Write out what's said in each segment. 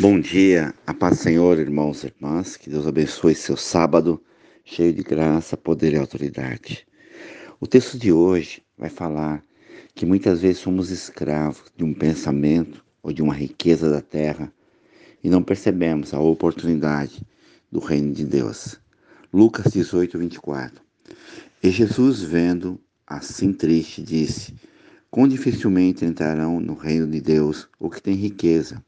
Bom dia, a paz do Senhor, irmãos e irmãs, que Deus abençoe seu sábado, cheio de graça, poder e autoridade. O texto de hoje vai falar que muitas vezes somos escravos de um pensamento ou de uma riqueza da terra e não percebemos a oportunidade do reino de Deus. Lucas 18, 24. E Jesus, vendo assim triste, disse: Quão dificilmente entrarão no reino de Deus o que tem riqueza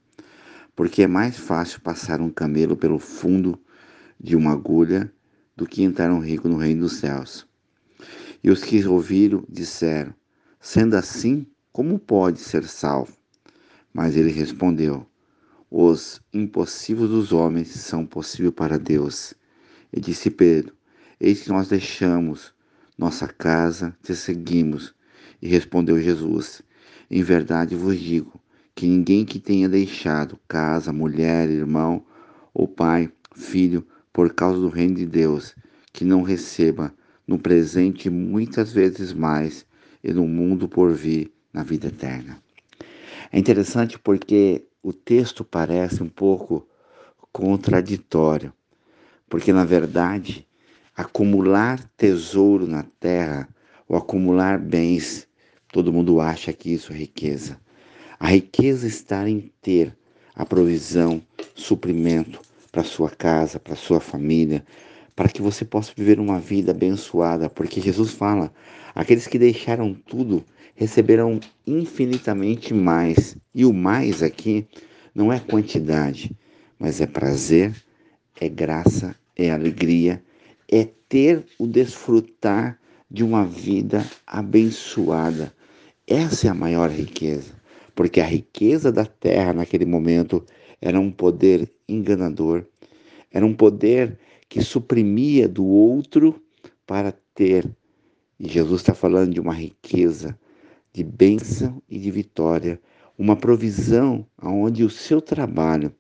porque é mais fácil passar um camelo pelo fundo de uma agulha do que entrar um rico no reino dos céus. E os que ouviram disseram: Sendo assim, como pode ser salvo? Mas ele respondeu: Os impossíveis dos homens são possíveis para Deus. E disse Pedro: Eis que nós deixamos nossa casa, te seguimos. E respondeu Jesus: Em verdade vos digo que ninguém que tenha deixado casa, mulher, irmão ou pai, filho, por causa do reino de Deus, que não receba no presente muitas vezes mais e no mundo por vir na vida eterna. É interessante porque o texto parece um pouco contraditório, porque na verdade acumular tesouro na terra ou acumular bens, todo mundo acha que isso é riqueza. A riqueza está em ter a provisão, suprimento para sua casa, para sua família, para que você possa viver uma vida abençoada, porque Jesus fala: aqueles que deixaram tudo receberão infinitamente mais. E o mais aqui não é quantidade, mas é prazer, é graça, é alegria, é ter o desfrutar de uma vida abençoada. Essa é a maior riqueza porque a riqueza da terra naquele momento era um poder enganador, era um poder que suprimia do outro para ter. E Jesus está falando de uma riqueza de bênção e de vitória, uma provisão onde o seu trabalho,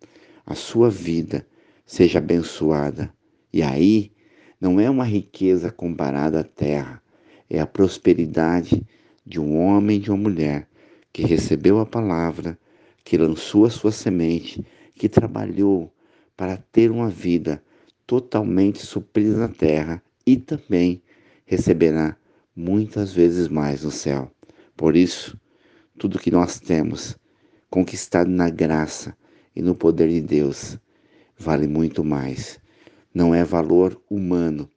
a sua vida seja abençoada. E aí não é uma riqueza comparada à terra, é a prosperidade de um homem e de uma mulher que recebeu a palavra, que lançou a sua semente, que trabalhou para ter uma vida totalmente suprida na terra e também receberá muitas vezes mais no céu. Por isso, tudo que nós temos conquistado na graça e no poder de Deus vale muito mais. Não é valor humano,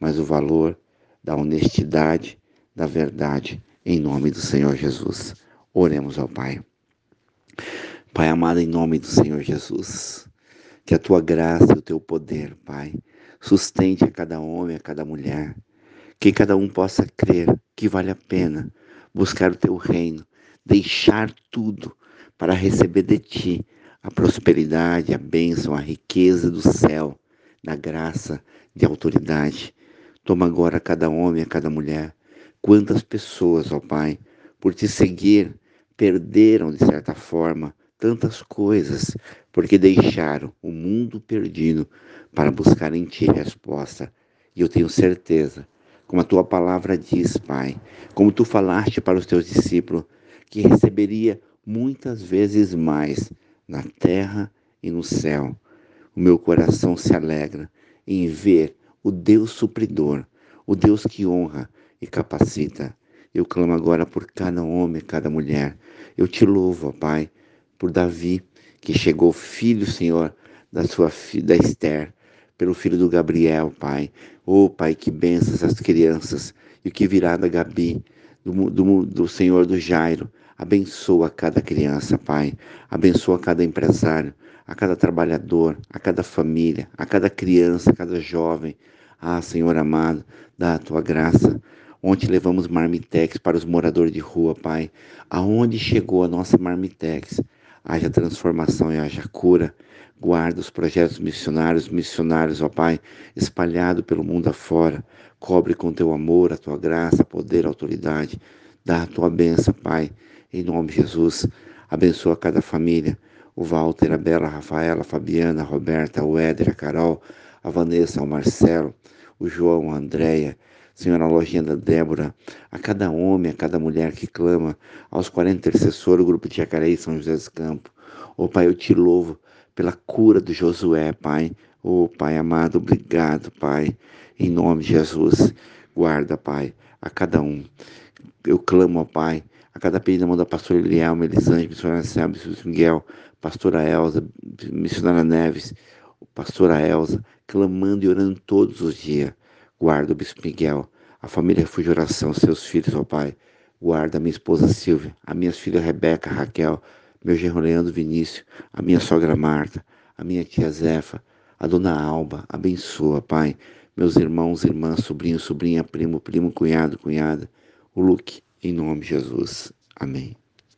mas o valor da honestidade, da verdade, em nome do Senhor Jesus. Oremos ao Pai. Pai amado, em nome do Senhor Jesus, que a tua graça e o teu poder, Pai, sustente a cada homem, a cada mulher, que cada um possa crer que vale a pena buscar o teu reino, deixar tudo para receber de ti a prosperidade, a bênção, a riqueza do céu, da graça, de autoridade. Toma agora cada homem, a cada mulher, quantas pessoas, ó Pai, por te seguir, perderam, de certa forma, tantas coisas, porque deixaram o mundo perdido para buscar em Ti resposta. E eu tenho certeza, como a Tua palavra diz, Pai, como Tu falaste para os Teus discípulos, que receberia muitas vezes mais na terra e no céu. O meu coração se alegra em ver o Deus supridor, o Deus que honra e capacita. Eu clamo agora por cada homem, cada mulher. Eu te louvo, ó Pai, por Davi, que chegou filho, Senhor, da sua da Esther, pelo filho do Gabriel, Pai. Ô oh, Pai, que bênçãos essas crianças e o que virá da Gabi, do, do, do Senhor do Jairo. Abençoa cada criança, Pai. Abençoa cada empresário, a cada trabalhador, a cada família, a cada criança, a cada jovem. Ah, Senhor amado, dá a tua graça. Ontem levamos marmitex para os moradores de rua, Pai. Aonde chegou a nossa marmitex? Haja transformação e haja cura. Guarda os projetos missionários, missionários, ó Pai, espalhado pelo mundo afora. Cobre com teu amor, a tua graça, poder, autoridade. Dá a tua bênção, Pai, em nome de Jesus. Abençoa cada família. O Walter, a Bela, a Rafaela, a Fabiana, a Roberta, o Éder, a Carol, a Vanessa, o Marcelo, o João, a Andréia. Senhor, a lojinha da Débora, a cada homem, a cada mulher que clama, aos 40 intercessores, o grupo de Jacareí São José dos Campos. Oh, Pai, eu te louvo pela cura do Josué, Pai. Oh, Pai amado, obrigado, Pai. Em nome de Jesus, guarda, Pai, a cada um. Eu clamo, ó Pai, a cada pedido da mão da pastora Elielma, Elisângela, missionária Selma, Miguel, pastora Elza, missionária Neves, pastora Elza, clamando e orando todos os dias. Guarda o Bispo Miguel, a família Refúgio Oração, seus filhos, ó Pai. Guarda a minha esposa Silvia, a minha filha Rebeca, Raquel, meu genro Leandro Vinícius, a minha sogra Marta, a minha tia Zefa, a dona Alba, abençoa, Pai, meus irmãos, irmãs, sobrinho, sobrinha, primo, primo, cunhado, cunhada, o Luke, em nome de Jesus. Amém.